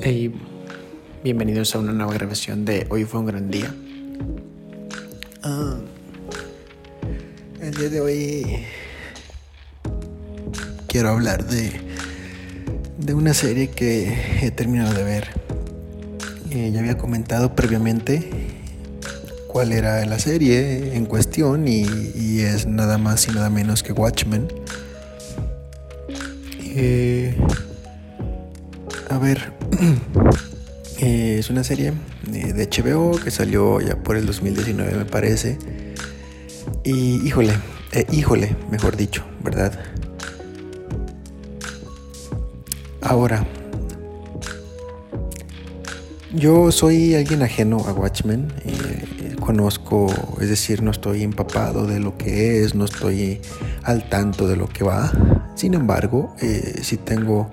Hey, bienvenidos a una nueva grabación de Hoy fue un gran día. Ah, el día de hoy quiero hablar de, de una serie que he terminado de ver. Eh, ya había comentado previamente cuál era la serie en cuestión y, y es nada más y nada menos que Watchmen. Eh, a ver, eh, es una serie eh, de HBO que salió ya por el 2019 me parece. Y híjole, eh, híjole, mejor dicho, ¿verdad? Ahora, yo soy alguien ajeno a Watchmen. Conozco, es decir, no estoy empapado de lo que es, no estoy al tanto de lo que va. Sin embargo, eh, sí tengo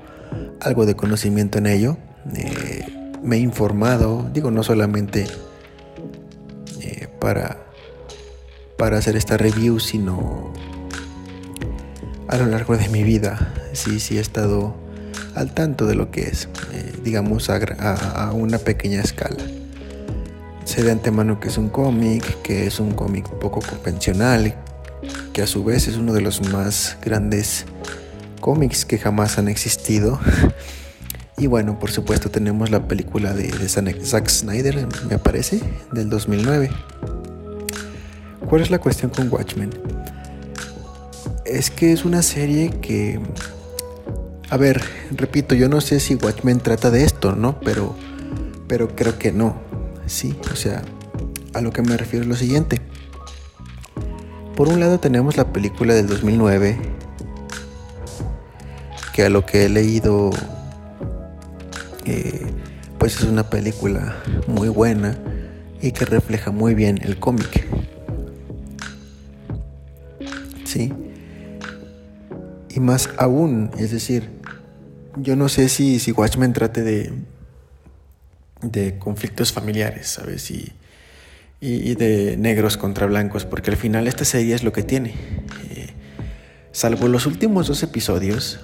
algo de conocimiento en ello. Me he informado, digo, no solamente eh, para, para hacer esta review, sino a lo largo de mi vida. Sí, sí he estado al tanto de lo que es, eh, digamos, a, a, a, una pequeña escala. Sé de antemano que es un cómic, que es un cómic poco convencional, que a su vez es uno de los más grandes cómics que jamás han existido. Y bueno, por supuesto tenemos la película de, Zack Snyder, me parece, del 2009. ¿Cuál es la cuestión con Watchmen? Es que es una serie que... A ver, repito, yo no sé si Watchmen trata de esto, ¿no? Pero, pero creo que no. Sí, o sea, a lo que me refiero es lo siguiente. Por un lado tenemos la película del 2009, que a lo que he leído eh, pues es una película muy buena y que refleja muy bien el cómic. Sí. Y más aún, es decir, yo no sé si, si Watchmen trate de, de conflictos familiares, ¿sabes? Y, y, de negros contra blancos, porque al final esta serie es lo que tiene. Eh, salvo los últimos dos episodios,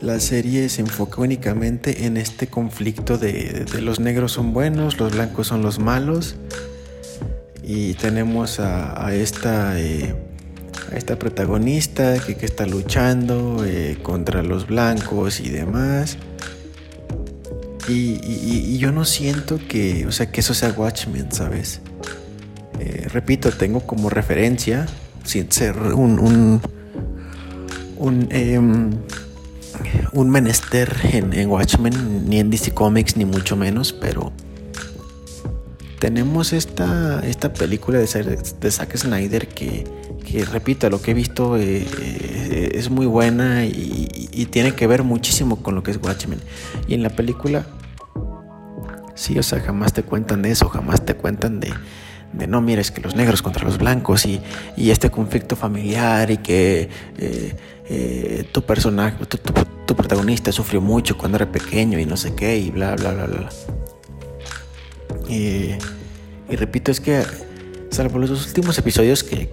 la serie se enfoca únicamente en este conflicto de, de, los negros son buenos, los blancos son los malos. Y tenemos a, esta, eh, a esta protagonista que, que está luchando eh, contra los blancos y demás. Y, y, yo no siento que, o sea, que eso sea Watchmen, ¿sabes? Eh, repito, tengo como referencia, sin ser un, un, un em, un menester en, en, Watchmen, ni en DC Comics, ni mucho menos, pero tenemos esta, esta película de, Zack Snyder que, que, repito, lo que he visto eh, eh, es muy buena y, y, tiene que ver muchísimo con lo que es Watchmen. Y en la película, sí, o sea, jamás te cuentan de eso, jamás te cuentan de, de no, mira, es que los negros contra los blancos y, y este conflicto familiar y que eh, eh, tu personaje, tu, tu, protagonista sufrió mucho cuando era pequeño y no sé qué y bla, bla, bla, bla. Y, y repito, es que salvo los dos últimos episodios, que,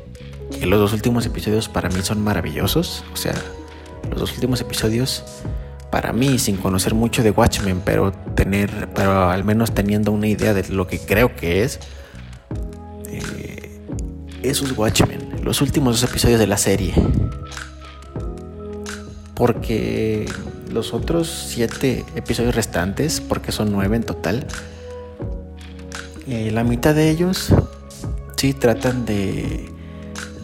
que los dos últimos episodios para mí son maravillosos, o sea, los dos últimos episodios para mí, sin conocer mucho de Watchmen, pero tener, pero al menos teniendo una idea de lo que creo que es, esos Watchmen, los últimos dos episodios de la serie. Porque los otros siete episodios restantes, porque son nueve en total, eh, la mitad de ellos sí tratan de,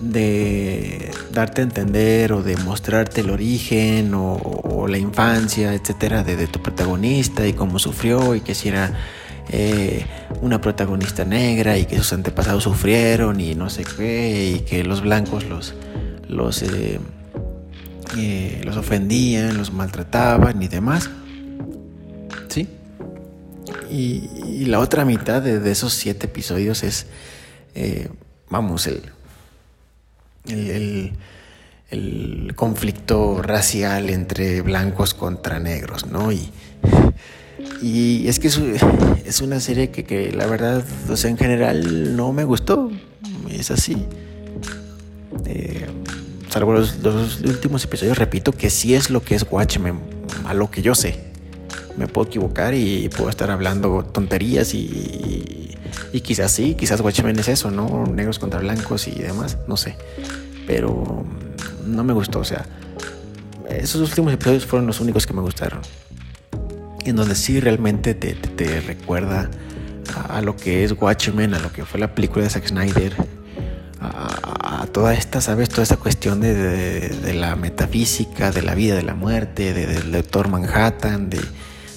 de darte a entender o de mostrarte el origen o, o la infancia, etcétera, de, de, tu protagonista y cómo sufrió y que si era eh, una protagonista negra y que sus antepasados sufrieron y no sé qué, y que los blancos los, los, eh, eh, ofendían, los maltrataban y demás. ¿Sí? Y, la otra mitad de, esos siete episodios es, vamos, el, el, el, el, conflicto racial entre blancos contra negros, ¿no? Y, y es que es, una serie que, que, la verdad, o sea, en general no me gustó. Es así. Eh, salvo los, los, últimos episodios, repito que sí es lo que es Watchmen, a lo que yo sé. me puedo equivocar y puedo estar hablando tonterías y, y quizás sí, quizás Watchmen es eso, ¿no? Negros contra blancos y demás, no sé. Pero no me gustó, o sea, esos últimos episodios fueron los únicos que me gustaron. En donde sí realmente te, recuerda a, lo que es Watchmen, a lo que fue la película de Zack Snyder, a, toda esta, ¿sabes? Toda esta cuestión de, de, la metafísica, de la vida, de la muerte, del doctor Manhattan, de,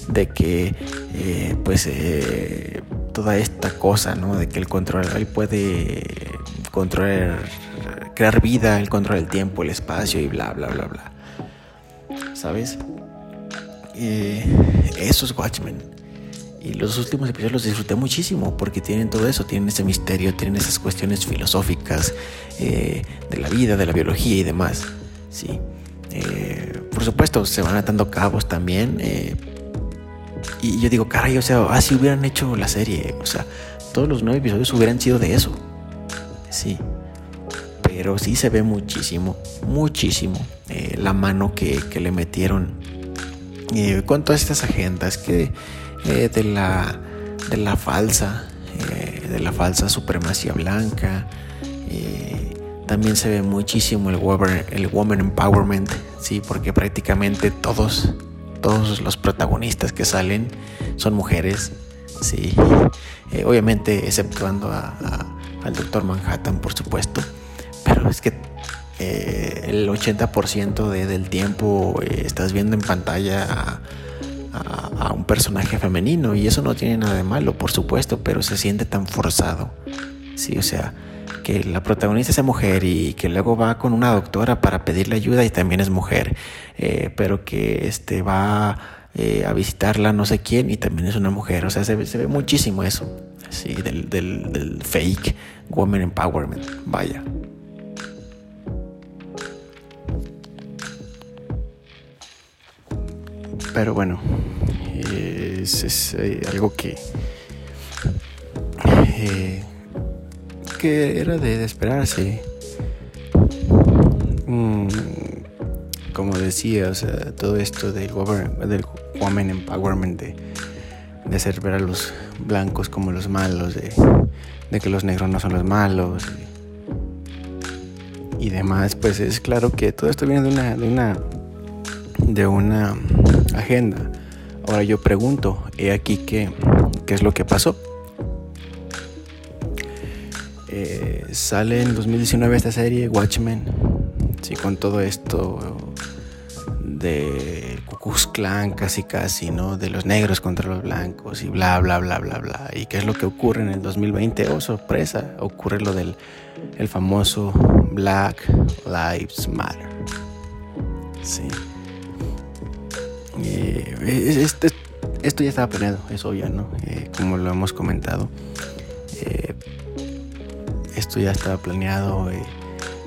de que, eh, pues, eh, toda esta cosa, ¿no? De que el control, él puede controlar, crear vida, el control del tiempo, el espacio y bla, bla, bla, bla. ¿Sabes? Eh, eso es Watchmen. Y los últimos episodios los disfruté muchísimo porque tienen todo eso, tienen ese misterio, tienen esas cuestiones filosóficas de la vida, de la biología y demás. Sí. por supuesto, se van atando cabos también, y yo digo, caray, o sea, así hubieran hecho la serie. O sea, todos los nueve episodios hubieran sido de eso. Sí. Pero sí se ve muchísimo, muchísimo eh, la mano que, le metieron eh, con todas estas agendas que eh, de la de la falsa de la falsa supremacía blanca también se ve muchísimo el woman, el woman empowerment sí porque prácticamente todos todos los protagonistas que salen son mujeres, sí. Eh, obviamente exceptuando al Doctor Manhattan, por supuesto. Pero es que eh, el 80% del tiempo eh, estás viendo en pantalla a, un personaje femenino y eso no tiene nada de malo, por supuesto, pero se siente tan forzado. Sí, o sea, que la protagonista sea mujer y que luego va con una doctora para pedirle ayuda y también es mujer, eh, pero que este, va a visitarla no sé quién y también es una mujer. O sea, se, ve muchísimo eso, sí, del, del, fake woman empowerment. Vaya. Pero bueno, es, eh, algo que era de, esperarse. Mm, como decía, o sea, todo esto del, del woman empowerment, de, de, hacer ver a los blancos como los malos, de, de que los negros no son los malos y, demás, pues es claro que todo esto viene de una, de una, de una agenda. Ahora yo pregunto, he aquí qué, qué es lo que pasó. Eh, sale en 2019 esta serie, Watchmen, sí, con todo esto de Cucuz Clan casi casi, ¿no? De los negros contra los blancos y bla, bla, bla, bla, bla. ¿Y qué es lo que ocurre en el 2020? Oh, sorpresa, ocurre lo del el famoso Black Lives Matter. Sí. Eh, esto ya estaba planeado, es obvio, ¿no? Eh, como lo hemos comentado esto ya estaba planeado, eh,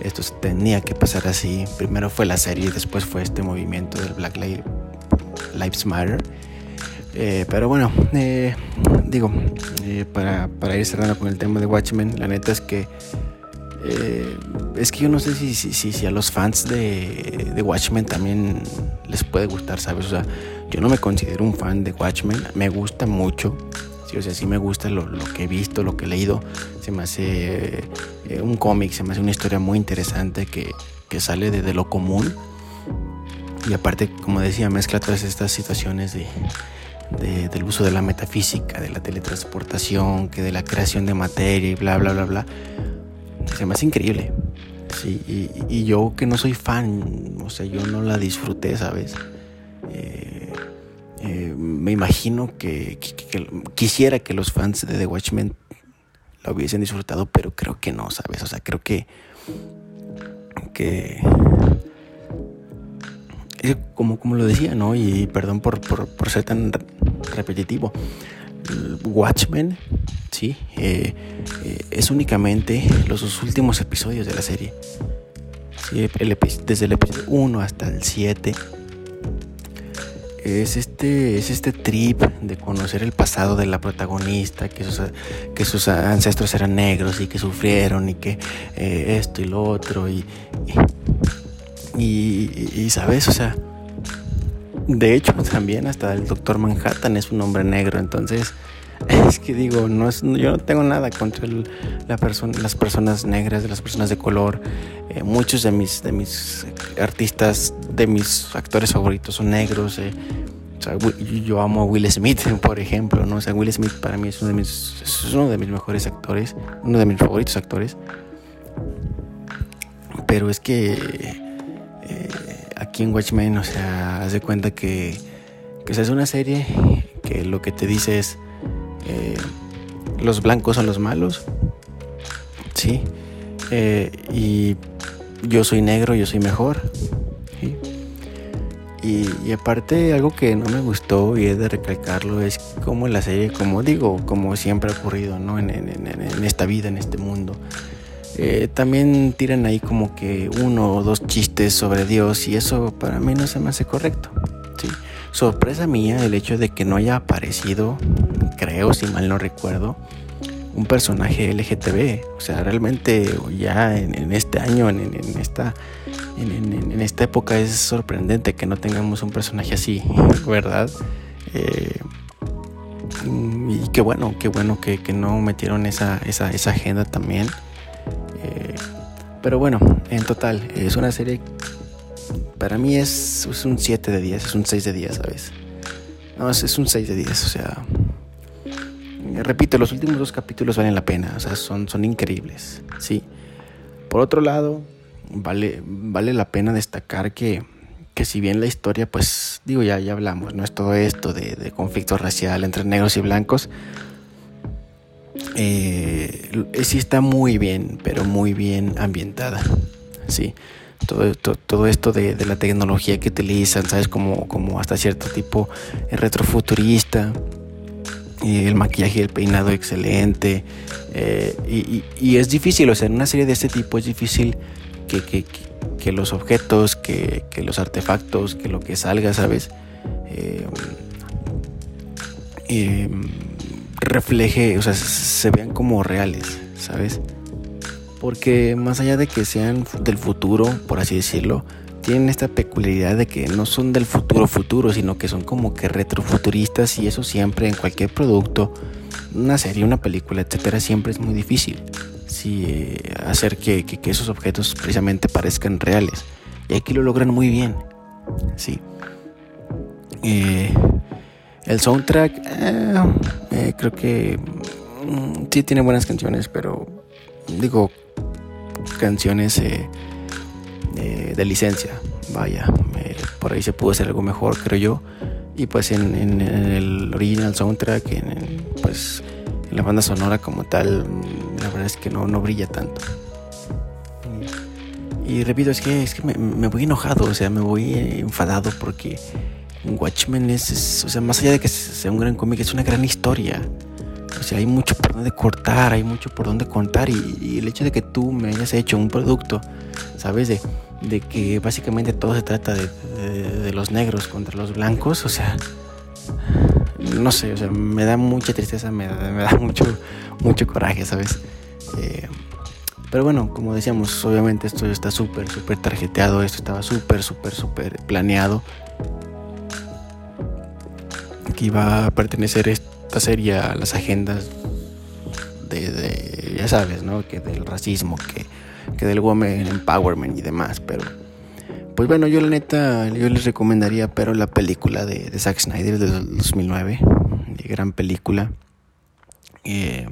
esto tenía que pasar así. Primero fue la serie y después fue este movimiento del Black Lives Matter. Eh, pero bueno, eh, digo, para, ir cerrando con el tema de Watchmen, la neta es que es que yo no sé si, si, si, a los fans de, de, Watchmen también puede gustar, ¿sabes? O sea, yo no me considero un fan de Watchmen, me gusta mucho, Sí, o sea, sí me gusta lo, que he visto, lo que he leído. Se me hace eh, un cómic, se me hace una historia muy interesante que, sale de, lo común. Y aparte, como decía, mezcla todas estas situaciones de, del uso de la metafísica, de la teletransportación, que de la creación de materia y bla, bla, bla, bla. Se me hace increíble. Sí, y, yo que no soy fan, o sea, yo no la disfruté, ¿sabes? Eh, eh, me imagino que, quisiera que los fans de The Watchmen lo hubiesen disfrutado, pero creo que no, ¿sabes? O sea, creo que. que. Como, como lo decía, ¿no? Y perdón por, ser tan repetitivo. Watchmen, sí, eh, eh, es únicamente los últimos episodios de la serie. desde el episodio 1 hasta el 7 es este, es este trip de conocer el pasado de la protagonista, que sus, que sus ancestros eran negros y que sufrieron y que eh, esto y lo otro y, y, sabes, o sea, De hecho, también hasta el Doctor Manhattan es un hombre negro, entonces es que digo, no es, yo no tengo nada contra la las personas negras, de las personas de color. Eh, muchos de mis, de mis artistas, de mis actores favoritos son negros. Eh. yo amo a Will Smith, por ejemplo, ¿no? O Will Smith para mí es uno de mis, es uno de mis mejores actores, uno de mis favoritos actores. Pero es que eh, aquí en Watchmen, o sea, haz de cuenta que, que es una serie que lo que te dice es eh, los blancos son los malos, sí, eh, y yo soy negro, yo soy mejor. Y, aparte algo que no me gustó y he de recalcarlo es como la serie, como digo, como siempre ha ocurrido ¿no? en, esta vida, en este mundo. Eh, también tiran ahí como que uno o dos chistes sobre Dios y eso para mí no se me hace correcto. ¿sí? Sorpresa mía el hecho de que no haya aparecido creo, si mal no recuerdo, un personaje LGTB. O sea, realmente ya en, este año, en, esta, en, esta época es sorprendente que no tengamos un personaje así, ¿verdad? Eh, y qué bueno, qué bueno que, no metieron esa, esa, esa agenda también. Eh, pero bueno, en total, es una serie, para mí es, es un 7 de 10, es un 6 de 10, ¿sabes? No, es, es un 6 de 10, o sea, repito, los últimos dos capítulos valen la pena, o sea, son, son increíbles, sí. Por otro lado, vale, vale la pena destacar que, que si bien la historia, pues digo, ya, ya hablamos, no es todo esto de, de conflicto racial entre negros y blancos, eh, sí está muy bien, pero muy bien ambientada, sí. Todo, todo, esto de, la tecnología que utilizan, ¿sabes? Como, hasta cierto tipo retrofuturista, el maquillaje y el peinado excelente. Eh, y, es difícil, o sea, en una serie de este tipo es difícil que, los objetos, que, los artefactos, que lo que salga, ¿sabes? Eh, refleje, o sea, se vean como reales, ¿sabes? Porque más allá de que sean del futuro, por así decirlo, tienen esta peculiaridad de que no son del futuro futuro, sino que son como que retrofuturistas y eso siempre en cualquier producto, una serie, una película, etcétera, siempre es muy difícil. Eh, hacer que, esos objetos precisamente parezcan reales. Y aquí lo logran muy bien. Sí. Eh, el soundtrack, eh, creo que mm, sí tiene buenas canciones, pero digo, canciones de, licencia. Vaya, por ahí se pudo hacer algo mejor, creo yo. Y pues en, el original soundtrack, en, pues en la banda sonora como tal, la verdad es que no, no brilla tanto. Y, repito, es que, es que me, voy enojado, o sea, me voy enfadado porque Watchmen es, o sea, más allá de que sea un gran cómic, es una gran historia. O sea, hay mucho por donde cortar, hay mucho por donde contar. Y, el hecho de que tú me hayas hecho un producto, ¿sabes? De, de que básicamente todo se trata de, los negros contra los blancos, o sea, no sé, o sea, me da mucha tristeza, me da, mucho, mucho coraje, ¿sabes? Eh, pero bueno, como decíamos, obviamente esto está súper, súper tarjeteado, esto estaba súper, súper, súper planeado. Que iba a pertenecer esta serie a las agendas de, de ya sabes, ¿no? Que del racismo, que que del Women Empowerment y demás, pero pues bueno, yo la neta, yo les recomendaría, pero la película de, Zack Snyder de 2009, de gran película. Eh,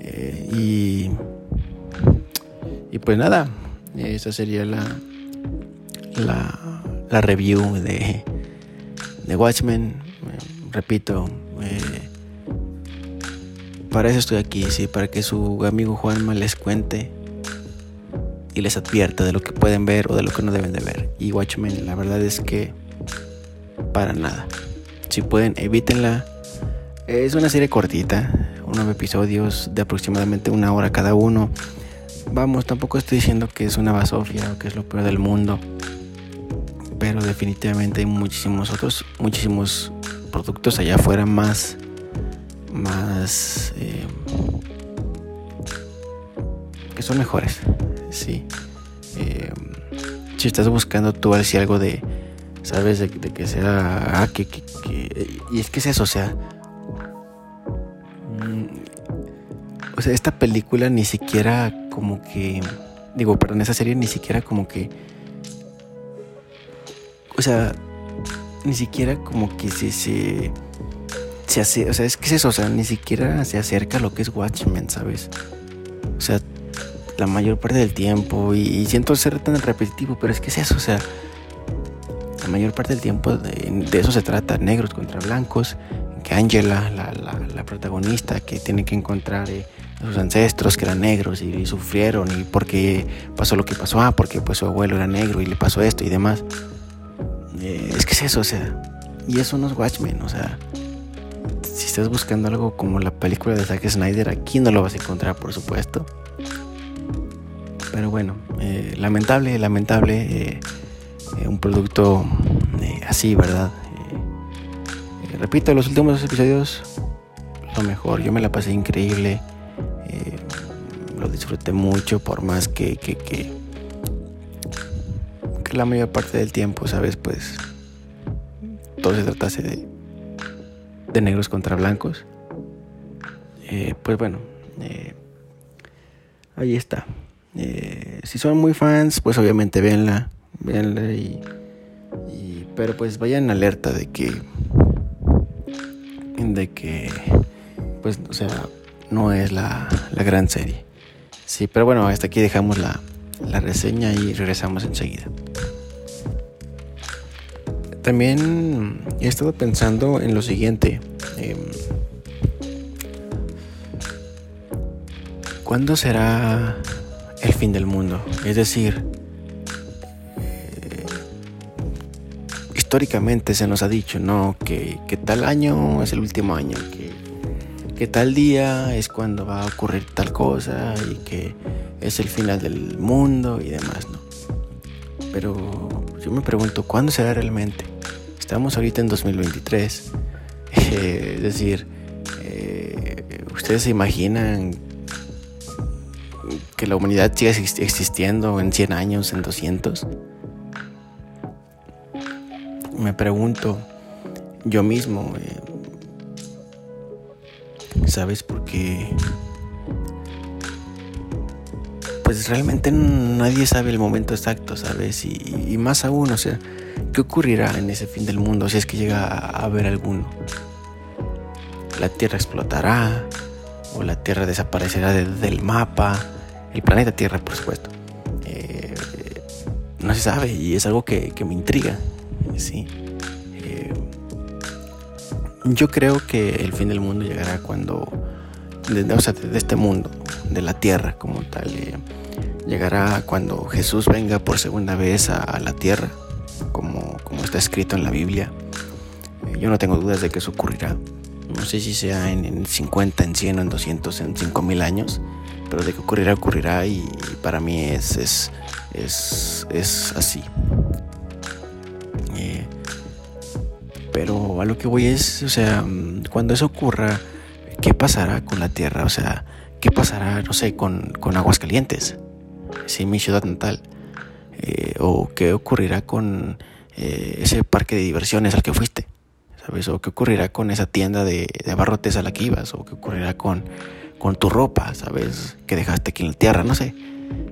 eh, y, y pues nada, esa sería la, la, la review de, de Watchmen. repito, eh, para eso estoy aquí, sí, para que su amigo Juanma les cuente y les advierta de lo que pueden ver o de lo que no deben de ver. Y Watchmen, la verdad es que para nada. Si pueden, evítenla. Es una serie cortita, unos episodios de aproximadamente una hora cada uno. Vamos, tampoco estoy diciendo que es una basofia o que es lo peor del mundo. Pero definitivamente hay muchísimos otros, muchísimos productos allá afuera más, más, eh, que son mejores sí. Eh, si estás buscando tú si algo de, ¿sabes? De, que sea, ah, que, y es que es eso, o sea, mm, o sea, esta película ni siquiera como que, digo, perdón, esa serie ni siquiera como que, o sea, ni siquiera como que se, se, se hace, o sea, es que es eso, o sea, ni siquiera se acerca a lo que es Watchmen, ¿sabes? O sea, la mayor parte del tiempo, y, siento ser tan repetitivo, pero es que es eso, o sea, la mayor parte del tiempo de, eso se trata, negros contra blancos, que Angela, la, la, protagonista, que tiene que encontrar eh, sus ancestros que eran negros y, sufrieron y porque pasó lo que pasó, ah, porque pues su abuelo era negro y le pasó esto y demás. Eh, es que es eso, o sea, y eso no es Watchmen, o sea, si estás buscando algo como la película de Zack Snyder, aquí no lo vas a encontrar, por supuesto. Pero bueno, eh, lamentable, lamentable, eh, un producto así, ¿verdad? repito, los últimos episodios, lo mejor, yo me la pasé increíble, lo disfruté mucho, por más que, que, que la mayor parte del tiempo, ¿sabes? Pues todo se tratase de, de negros contra blancos. Eh, pues bueno, eh, ahí está. Eh, si son muy fans, pues obviamente véanla, véanla y, y, pero pues vayan alerta de que de que pues o sea no es la, la gran serie. Sí, pero bueno, hasta aquí dejamos la, la reseña y regresamos enseguida. También he estado pensando en lo siguiente. Em, ¿Cuándo será el fin del mundo? Es decir, eh, históricamente se nos ha dicho, ¿no? Que, tal año es el último año, que, que tal día es cuando va a ocurrir tal cosa y que es el final del mundo y demás, ¿no? Pero yo me pregunto, ¿cuándo será realmente? Estamos ahorita en 2023. es decir, eh, ¿ustedes se imaginan que la humanidad siga existiendo en 100 años, en 200? Me pregunto yo mismo, eh, ¿sabes? Porque pues realmente nadie sabe el momento exacto, ¿sabes? Y, más aún, o sea, ¿qué ocurrirá en ese fin del mundo si es que llega a haber alguno? ¿La Tierra explotará? ¿O la Tierra desaparecerá del mapa? El planeta Tierra, por supuesto. Eh, no se sabe y es algo que, me intriga, ¿sí? Eh, yo creo que el fin del mundo llegará cuando, o sea, de este mundo, de la Tierra como tal. Eh, llegará cuando Jesús venga por segunda vez a, la tierra, está escrito en la Biblia. Eh, yo no tengo dudas de que eso ocurrirá. No sé si sea en, 50, en 100, en 200, en 5000 años, pero de que ocurrirá, ocurrirá y, para mí es, es, es, es así. Eh, pero a lo que voy es, o sea, cuando eso ocurra, ¿qué pasará con la tierra? O sea, ¿qué pasará, no sé, con, con Aguascalientes? sí, mi ciudad natal. Eh, o qué ocurrirá con eh, ese parque de diversiones al que fuiste, ¿sabes? O qué ocurrirá con esa tienda de, de abarrotes a la que ibas, o qué ocurrirá con, con tu ropa, ¿sabes? Que dejaste aquí en la tierra, no sé.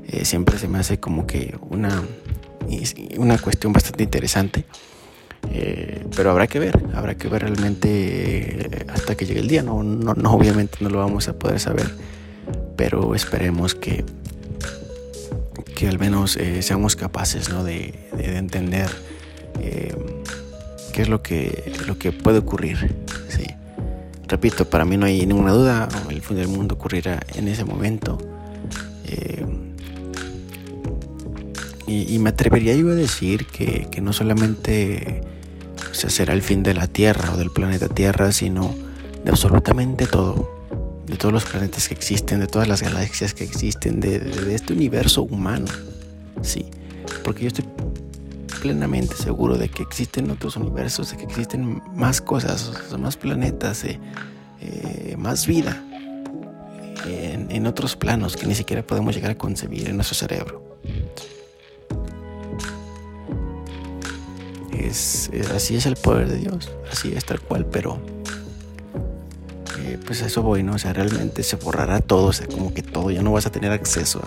Eh, siempre se me hace como que una, una cuestión bastante interesante. pero habrá que ver, habrá que ver realmente hasta que llegue el día. No, no, no, obviamente no lo vamos a poder saber, pero esperemos que, que al menos eh, seamos capaces de, entender eh, qué es lo que, lo que puede ocurrir. ¿sí? Repito, para mí no hay ninguna duda, el fin del mundo ocurrirá en ese momento. Eh, y, me atrevería yo a decir que, no solamente será el fin de la Tierra o del planeta Tierra, sino de absolutamente todo de todos los planetas que existen, de todas las galaxias que existen, de, este universo humano. Sí, porque yo estoy plenamente seguro de que existen otros universos, de que existen más cosas, más planetas, eh, eh, más vida en, en, otros planos que ni siquiera podemos llegar a concebir en nuestro cerebro. es, así es el poder de Dios, así es tal cual, pero eh, pues eso voy, ¿no? O sea, realmente se borrará todo, o sea, como que todo, ya no vas a tener acceso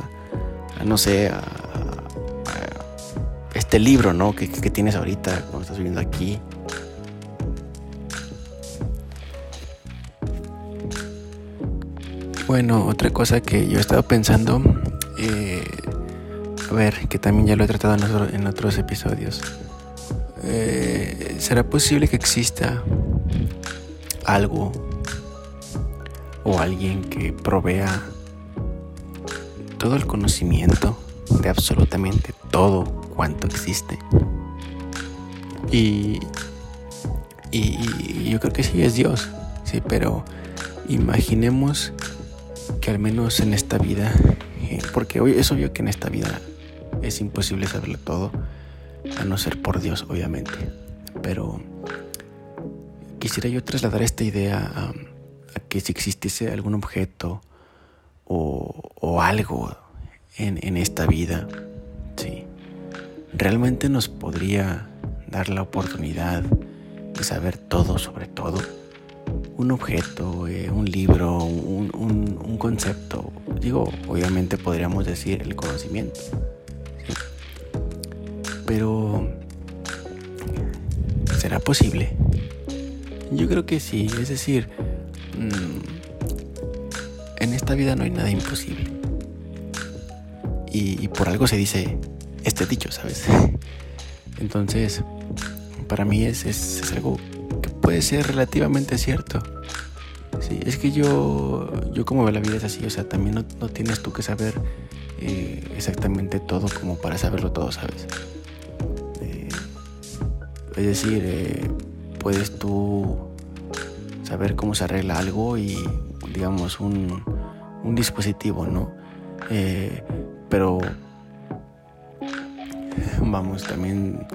a, no sé, a, este libro, ¿no? Que, que tienes ahorita, como estás viendo aquí. Bueno, otra cosa que yo he estado pensando, eh, a ver, que también ya lo he tratado en, otros episodios. Eh, ¿Será posible que exista algo o alguien que provea todo el conocimiento de absolutamente todo cuanto existe? Y, y yo creo que sí es Dios, sí, pero imaginemos que al menos en esta vida, eh, porque hoy es obvio que en esta vida es imposible saberlo todo, a no ser por Dios, obviamente. Pero quisiera yo trasladar esta idea a, que si existiese algún objeto o, algo en, en, esta vida, sí, realmente nos podría dar la oportunidad de saber todo sobre todo un objeto, eh, un libro, un, concepto. Digo, obviamente podríamos decir el conocimiento. Pero, ¿será posible? Yo creo que sí, es decir, mm, en esta vida no hay nada imposible. Y, por algo se dice este dicho, ¿sabes? Entonces, para mí es, es algo puede ser relativamente cierto. Sí, es que yo, yo como veo la vida es así, o sea, también no, tienes tú que saber eh, exactamente todo como para saberlo todo, ¿sabes? Eh, es decir, eh, puedes tú saber cómo se arregla algo y, digamos, un, un dispositivo, ¿no? pero, vamos, también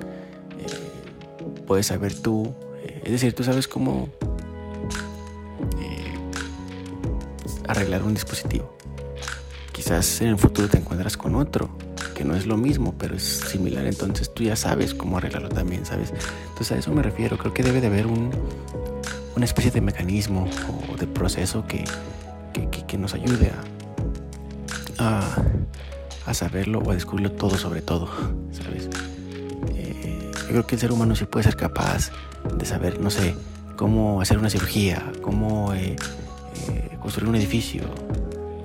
puedes saber tú es decir, tú sabes cómo eh, arreglar un dispositivo. Quizás en el futuro te encuentras con otro, que no es lo mismo, pero es similar. Entonces tú ya sabes cómo arreglarlo también, ¿sabes? Entonces a eso me refiero. Creo que debe de haber un, una especie de mecanismo o de proceso que, que, nos ayude a, saberlo o a descubrirlo todo sobre todo, ¿sabes? Eh, yo creo que el ser humano sí puede ser capaz de saber, no sé, cómo hacer una cirugía, cómo eh, eh, construir un edificio,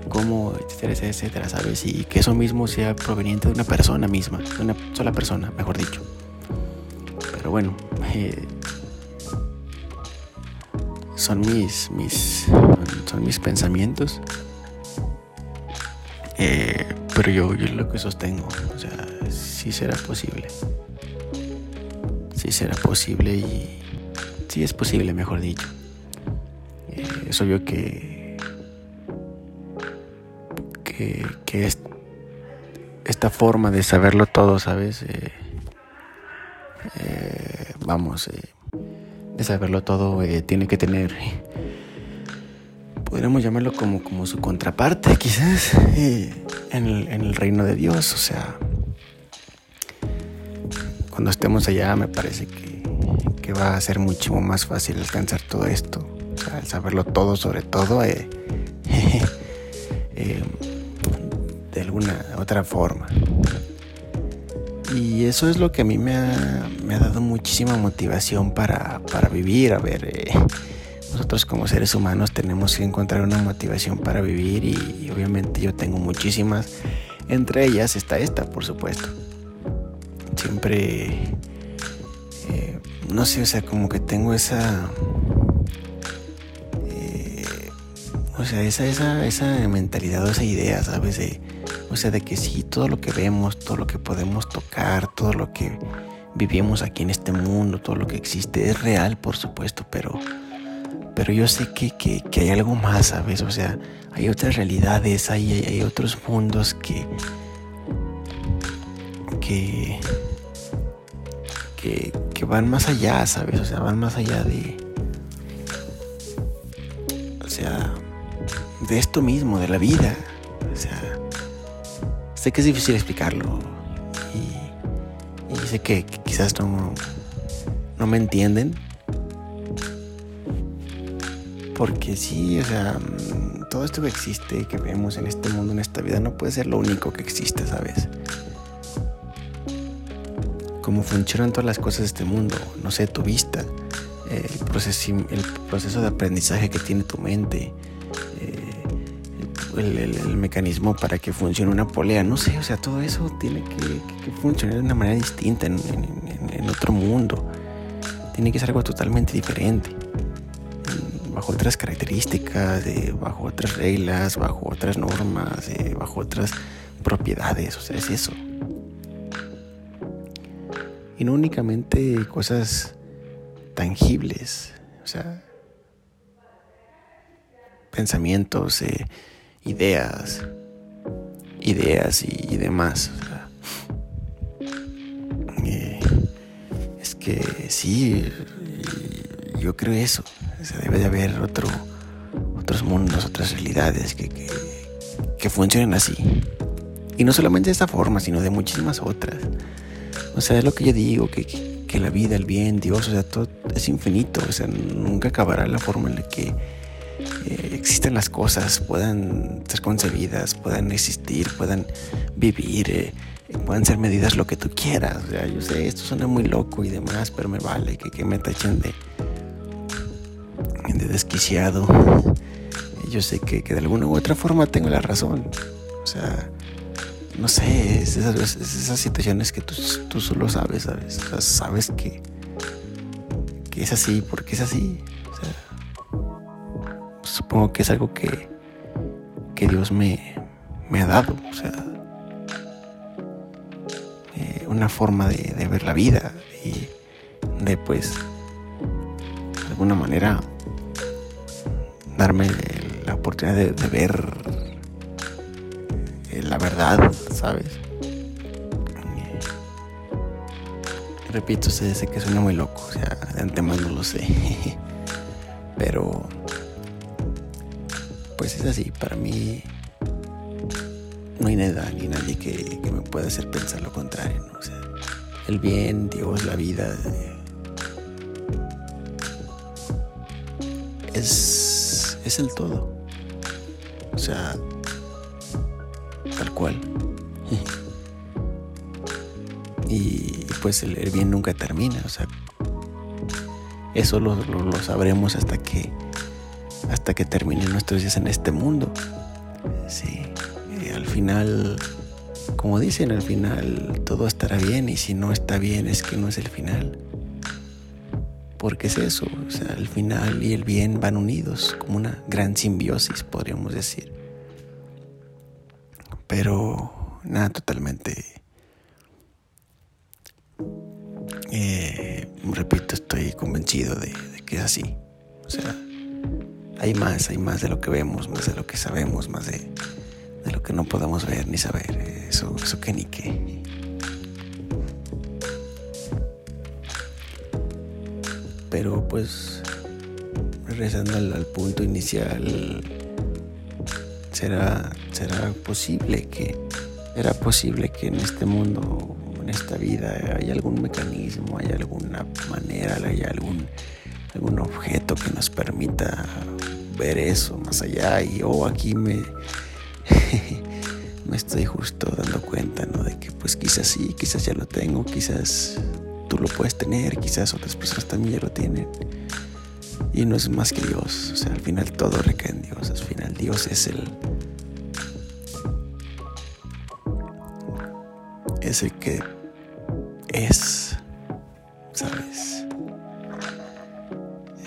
cómo, etcétera, etcétera, ¿sabes? Y que eso mismo sea proveniente de una persona misma, de una sola persona, mejor dicho. Pero bueno, eh, son mis, mis, son mis pensamientos. Pero yo, yo lo que sostengo, o sea, sí será posible si será posible y si es posible, mejor dicho. Eh, es obvio que, que, que esta forma de saberlo todo, ¿sabes? Eh, eh, vamos, de saberlo todo tiene que tener, podríamos llamarlo como, como su contraparte, quizás, en el, reino de Dios, o sea cuando estemos allá me parece que, va a ser muchísimo más fácil alcanzar todo esto. O el saberlo todo sobre todo eh, eh, de alguna otra forma. Y eso es lo que a mí me ha, dado muchísima motivación para, vivir. A ver, eh, nosotros como seres humanos tenemos que encontrar una motivación para vivir y obviamente yo tengo muchísimas. Entre ellas está esta, por supuesto siempre, eh, no sé, o sea, como que tengo esa, eh, o sea, esa, esa, esa mentalidad o esa idea, ¿sabes? o sea, de que sí, todo lo que vemos, todo lo que podemos tocar, todo lo que vivimos aquí en este mundo, todo lo que existe es real, por supuesto, pero, pero yo sé que, que, hay algo más, ¿sabes? O sea, hay otras realidades, hay, hay otros mundos que, que, que, van más allá, ¿sabes? O sea, van más allá de... O sea, de esto mismo, de la vida. O sea, sé que es difícil explicarlo. Y, sé que, quizás no, no me entienden. Porque sí, o sea, mm, todo esto que existe, que vemos en este mundo, en esta vida, no puede ser lo único que existe, ¿sabes? Cómo funcionan todas las cosas de este mundo, no sé, tu vista, el proceso, el proceso de aprendizaje que tiene tu mente, el, mecanismo para que funcione una polea, no sé, o sea, todo eso tiene que, funcionar de una manera distinta en, otro mundo. Tiene que ser algo totalmente diferente, bajo otras características, bajo otras reglas, bajo otras normas, bajo otras propiedades, o sea, es eso. Y no únicamente cosas tangibles, o sea, pensamientos, eh, ideas, ideas y, demás. Eh, es que sí, yo creo eso. debe de haber otro, otros mundos, otras realidades que, que, funcionen así. Y no solamente de esta forma, sino de muchísimas otras. O sea, es lo que yo digo, que, que, la vida, el bien, Dios, o sea, todo es infinito. O sea, nunca acabará la forma en la que eh, existen las cosas, puedan ser concebidas, puedan existir, puedan vivir, eh, puedan ser medidas lo que tú quieras. yo sé, esto suena muy loco y demás, pero me vale que, me tachen de, de desquiciado. Yo sé que, de alguna u otra forma tengo la razón. O sea, no sé, es esas, situaciones que tú, solo sabes, ¿sabes? sabes que, que es así porque es así supongo que es algo que, que Dios me, me ha dado, o sea, eh, una forma de, ver la vida y de pues, de alguna manera, darme la oportunidad de, ver eh, la verdad, ¿sabes? repito, sé, sé que suena muy loco, o sea, de antemano lo sé, pero pues es así, para mí no hay nada ni nadie que, me pueda hacer pensar lo contrario, O sea, el bien, Dios, la vida, eh, es, es el todo. O sea, tal cual. y pues el, bien nunca termina, o sea, eso lo sabremos hasta que hasta que terminen nuestros días en este mundo. Sí, al final, como dicen, al final todo estará bien y si no está bien es que no es el final. Porque es eso, o sea, el final y el bien van unidos como una gran simbiosis, podríamos decir. Pero nada, totalmente... Eh, repito, estoy convencido de, de que es así. O sea, hay más, hay más de lo que vemos, más de lo que sabemos, más de, lo que no podemos ver ni saber. Eso, eso que ni qué. Pero pues, regresando al, punto inicial, será, será posible que, era posible que en este mundo, en esta vida, hay algún mecanismo, hay alguna manera, hay algún, algún objeto que nos permita ver eso más allá y yo oh, aquí me, me estoy justo dando cuenta, ¿no? De que pues quizás sí, quizás ya lo tengo, quizás tú lo puedes tener, quizás otras personas también ya lo tienen. Y no es más que Dios, o sea, al final todo recae en Dios, al final Dios es el... Es el que es, ¿sabes?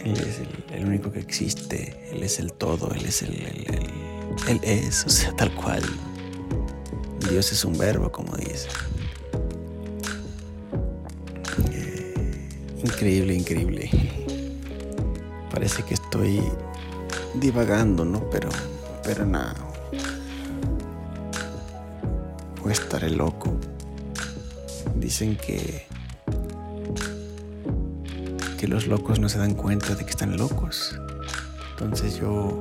Él es el, único que existe, Él es el todo, Él es el, Él es, o sea, tal cual. Dios es un verbo, como dice. Increíble, increíble. Parece que estoy divagando, ¿no? Pero, pero nada. Voy a estar loco. Dicen que que los locos no se dan cuenta de que están locos. Entonces yo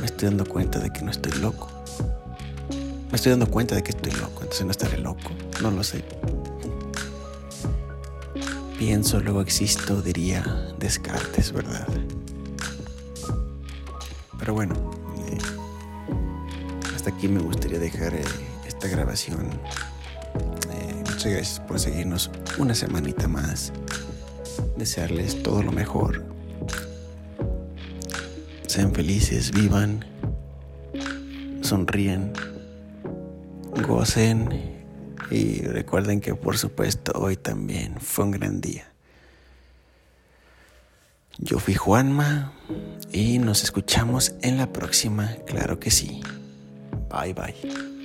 me estoy dando cuenta de que no estoy loco. Me estoy dando cuenta de que estoy loco, entonces no estaré loco. No lo sé. Pienso, luego existo, diría Descartes, ¿verdad? Pero bueno, eh, hasta aquí me gustaría dejar eh, esta grabación. Eh, muchas gracias por seguirnos una semanita más. Desearles todo lo mejor. Sean felices, vivan, sonríen, gocen y recuerden que por supuesto hoy también fue un gran día. Yo fui Juanma y nos escuchamos en la próxima, claro que sí. Bye bye.